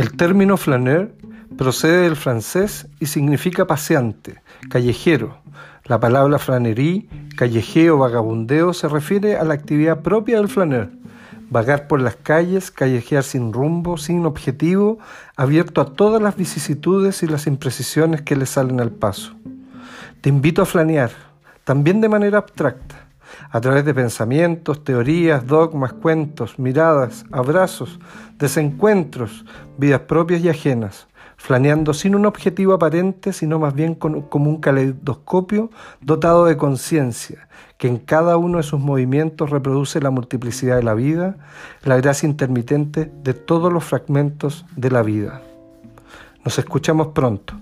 El término flaneur procede del francés y significa paseante, callejero. La palabra flanerie, callejeo, vagabundeo se refiere a la actividad propia del flaneur. Vagar por las calles, callejear sin rumbo, sin objetivo, abierto a todas las vicisitudes y las imprecisiones que le salen al paso. Te invito a flanear, también de manera abstracta a través de pensamientos, teorías, dogmas, cuentos, miradas, abrazos, desencuentros, vidas propias y ajenas, flaneando sin un objetivo aparente, sino más bien como un caleidoscopio dotado de conciencia, que en cada uno de sus movimientos reproduce la multiplicidad de la vida, la gracia intermitente de todos los fragmentos de la vida. Nos escuchamos pronto.